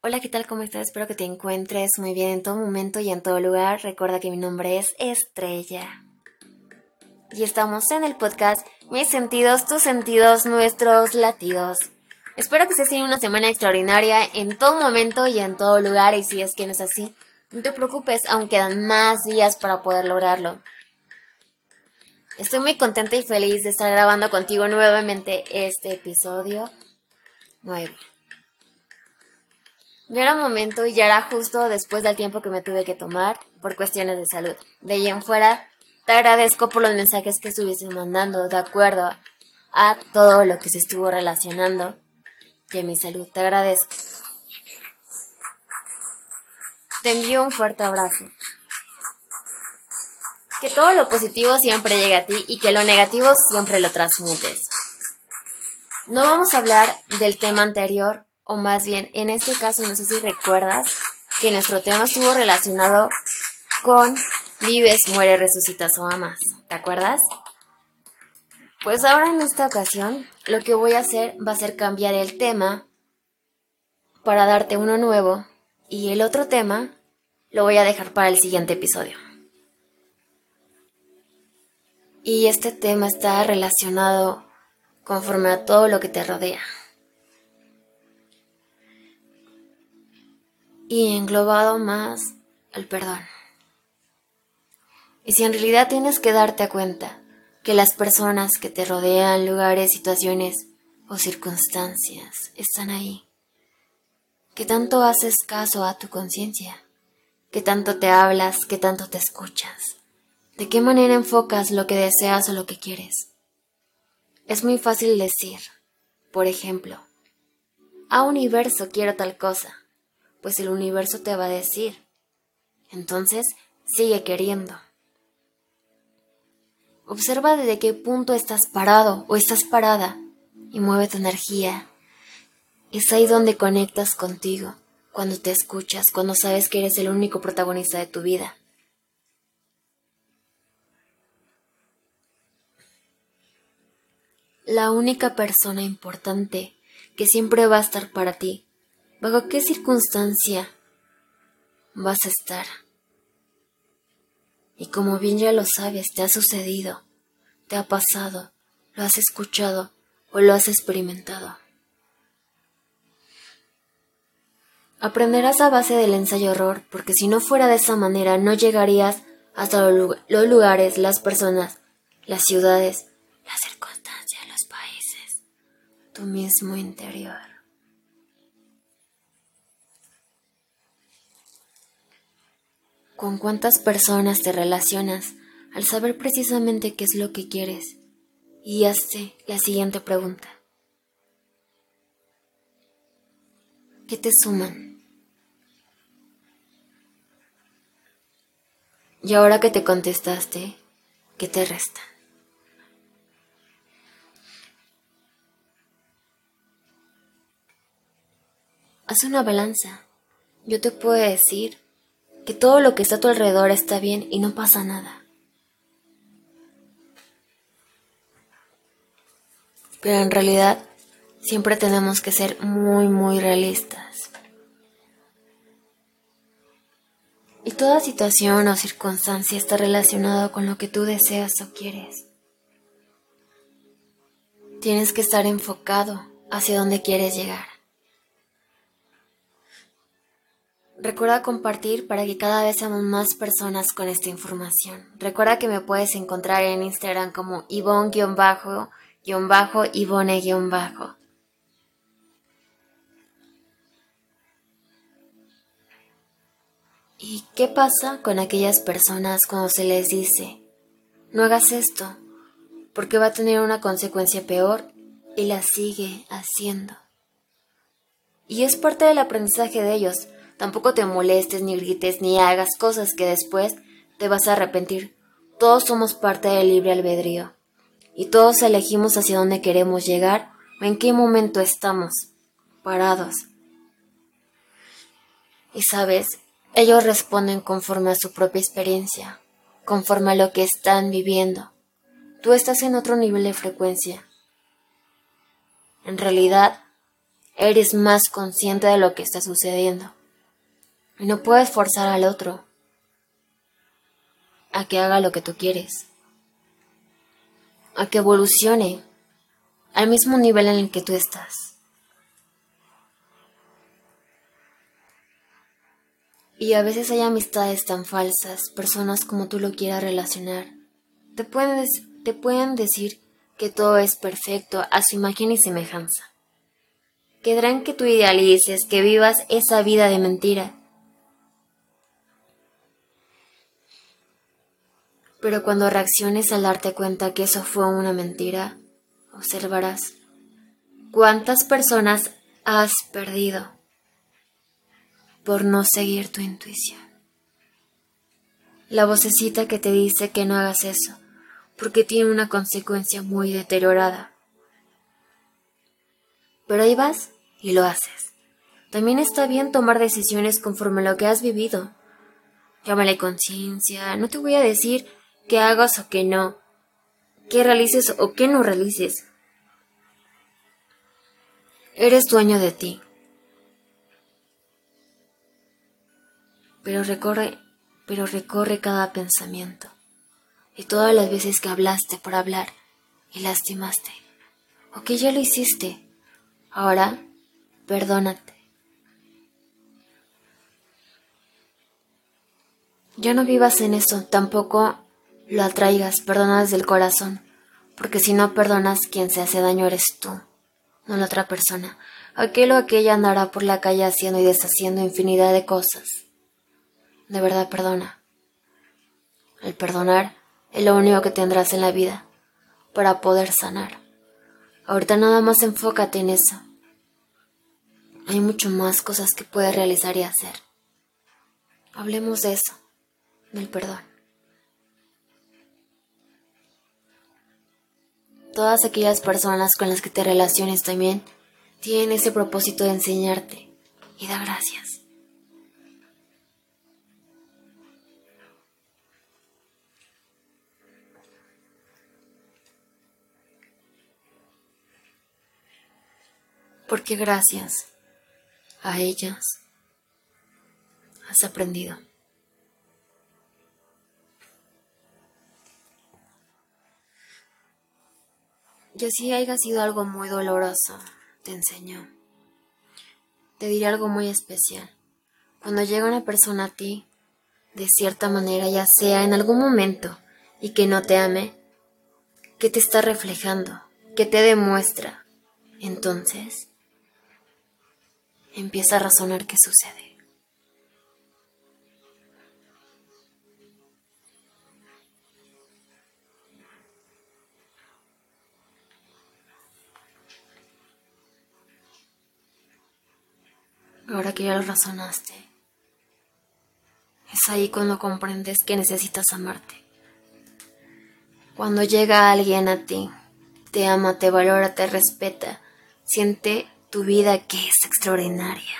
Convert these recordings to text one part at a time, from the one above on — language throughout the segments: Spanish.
Hola, ¿qué tal? ¿Cómo estás? Espero que te encuentres muy bien en todo momento y en todo lugar. Recuerda que mi nombre es Estrella. Y estamos en el podcast Mis sentidos, tus sentidos, nuestros latidos. Espero que estés teniendo una semana extraordinaria en todo momento y en todo lugar. Y si es que no es así, no te preocupes, aún quedan más días para poder lograrlo. Estoy muy contenta y feliz de estar grabando contigo nuevamente este episodio nuevo. Ya era momento y ya era justo después del tiempo que me tuve que tomar por cuestiones de salud. De ahí en fuera, te agradezco por los mensajes que estuviste mandando de acuerdo a todo lo que se estuvo relacionando de mi salud. Te agradezco. Te envío un fuerte abrazo. Que todo lo positivo siempre llegue a ti y que lo negativo siempre lo transmutes. No vamos a hablar del tema anterior o más bien, en este caso, no sé si recuerdas que nuestro tema estuvo relacionado con vives, mueres, resucitas o amas. ¿Te acuerdas? Pues ahora en esta ocasión, lo que voy a hacer va a ser cambiar el tema para darte uno nuevo y el otro tema lo voy a dejar para el siguiente episodio. Y este tema está relacionado conforme a todo lo que te rodea. Y englobado más el perdón. Y si en realidad tienes que darte cuenta que las personas que te rodean, lugares, situaciones o circunstancias están ahí, que tanto haces caso a tu conciencia, que tanto te hablas, que tanto te escuchas, de qué manera enfocas lo que deseas o lo que quieres. Es muy fácil decir, por ejemplo, a universo quiero tal cosa, pues el universo te va a decir. Entonces, sigue queriendo. Observa desde qué punto estás parado o estás parada y mueve tu energía. Es ahí donde conectas contigo, cuando te escuchas, cuando sabes que eres el único protagonista de tu vida. La única persona importante que siempre va a estar para ti ¿Bajo qué circunstancia vas a estar? Y como bien ya lo sabes, te ha sucedido, te ha pasado, lo has escuchado o lo has experimentado. Aprenderás a base del ensayo-error, porque si no fuera de esa manera no llegarías hasta los lugares, las personas, las ciudades, las circunstancias, los países, tu mismo interior. Con cuántas personas te relacionas al saber precisamente qué es lo que quieres. Y hazte la siguiente pregunta. ¿Qué te suman? Y ahora que te contestaste, ¿qué te resta? Haz una balanza. Yo te puedo decir que todo lo que está a tu alrededor está bien y no pasa nada. Pero en realidad siempre tenemos que ser muy, muy realistas. Y toda situación o circunstancia está relacionada con lo que tú deseas o quieres. Tienes que estar enfocado hacia donde quieres llegar. Recuerda compartir para que cada vez seamos más personas con esta información. Recuerda que me puedes encontrar en Instagram como Ivonne-Ivone-Bajo. ¿Y qué pasa con aquellas personas cuando se les dice, no hagas esto, porque va a tener una consecuencia peor y la sigue haciendo? Y es parte del aprendizaje de ellos Tampoco te molestes, ni grites, ni hagas cosas que después te vas a arrepentir. Todos somos parte del libre albedrío. Y todos elegimos hacia dónde queremos llegar o en qué momento estamos parados. Y sabes, ellos responden conforme a su propia experiencia, conforme a lo que están viviendo. Tú estás en otro nivel de frecuencia. En realidad, eres más consciente de lo que está sucediendo. No puedes forzar al otro a que haga lo que tú quieres, a que evolucione al mismo nivel en el que tú estás. Y a veces hay amistades tan falsas, personas como tú lo quieras relacionar. Te pueden, te pueden decir que todo es perfecto a su imagen y semejanza. Quedarán que tú idealices, que vivas esa vida de mentira. Pero cuando reacciones al darte cuenta que eso fue una mentira, observarás cuántas personas has perdido por no seguir tu intuición. La vocecita que te dice que no hagas eso, porque tiene una consecuencia muy deteriorada. Pero ahí vas y lo haces. También está bien tomar decisiones conforme a lo que has vivido. Llámale conciencia, no te voy a decir que hagas o que no, que realices o que no realices. Eres dueño de ti. Pero recorre, pero recorre cada pensamiento y todas las veces que hablaste por hablar y lastimaste, o que ya lo hiciste. Ahora, perdónate. Ya no vivas en eso, tampoco lo atraigas, perdona desde el corazón, porque si no perdonas, quien se hace daño eres tú, no la otra persona. Aquel o aquella andará por la calle haciendo y deshaciendo infinidad de cosas. De verdad perdona. El perdonar es lo único que tendrás en la vida para poder sanar. Ahorita nada más enfócate en eso. Hay mucho más cosas que puedes realizar y hacer. Hablemos de eso, del perdón. Todas aquellas personas con las que te relaciones también tienen ese propósito de enseñarte y da gracias. porque gracias a ellas has aprendido. Y así haya sido algo muy doloroso, te enseño. Te diré algo muy especial. Cuando llega una persona a ti, de cierta manera, ya sea en algún momento, y que no te ame, que te está reflejando, que te demuestra, entonces empieza a razonar qué sucede. Que ya lo razonaste, es ahí cuando comprendes que necesitas amarte. Cuando llega alguien a ti, te ama, te valora, te respeta, siente tu vida que es extraordinaria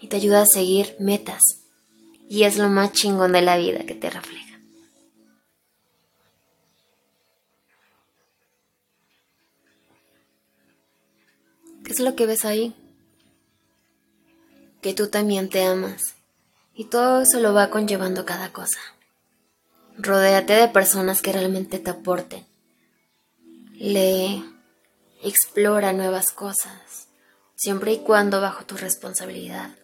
y te ayuda a seguir metas. Y es lo más chingón de la vida que te refleja. ¿Qué es lo que ves ahí? Que tú también te amas. Y todo eso lo va conllevando cada cosa. Rodéate de personas que realmente te aporten. Lee, explora nuevas cosas siempre y cuando bajo tu responsabilidad,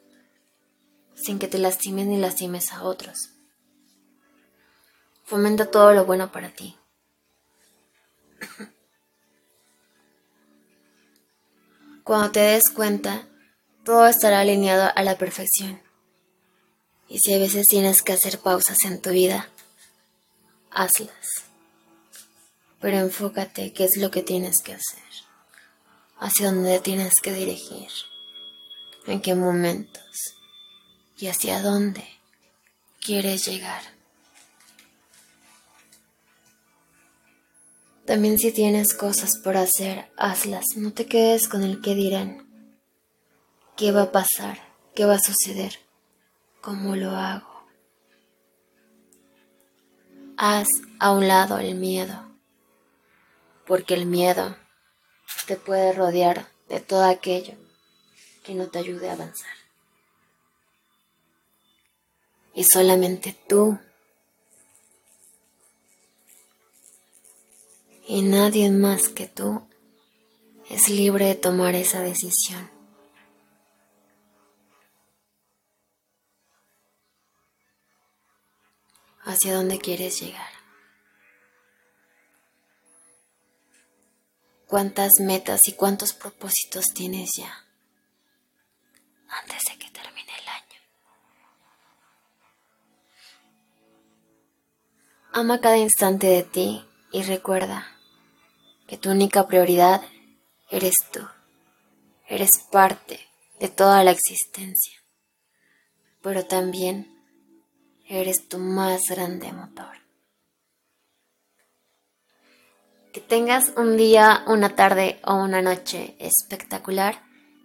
sin que te lastimes ni lastimes a otros. Fomenta todo lo bueno para ti. Cuando te des cuenta, todo estará alineado a la perfección. Y si a veces tienes que hacer pausas en tu vida, hazlas. Pero enfócate qué es lo que tienes que hacer hacia dónde tienes que dirigir, en qué momentos y hacia dónde quieres llegar. También si tienes cosas por hacer, hazlas, no te quedes con el que dirán. ¿Qué va a pasar? ¿Qué va a suceder? ¿Cómo lo hago? Haz a un lado el miedo, porque el miedo te puede rodear de todo aquello que no te ayude a avanzar. Y solamente tú y nadie más que tú es libre de tomar esa decisión. Hacia dónde quieres llegar. ¿Cuántas metas y cuántos propósitos tienes ya antes de que termine el año? Ama cada instante de ti y recuerda que tu única prioridad eres tú. Eres parte de toda la existencia, pero también eres tu más grande motor. Que tengas un día, una tarde o una noche espectacular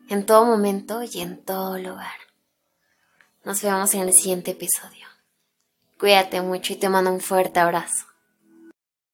en todo momento y en todo lugar. Nos vemos en el siguiente episodio. Cuídate mucho y te mando un fuerte abrazo.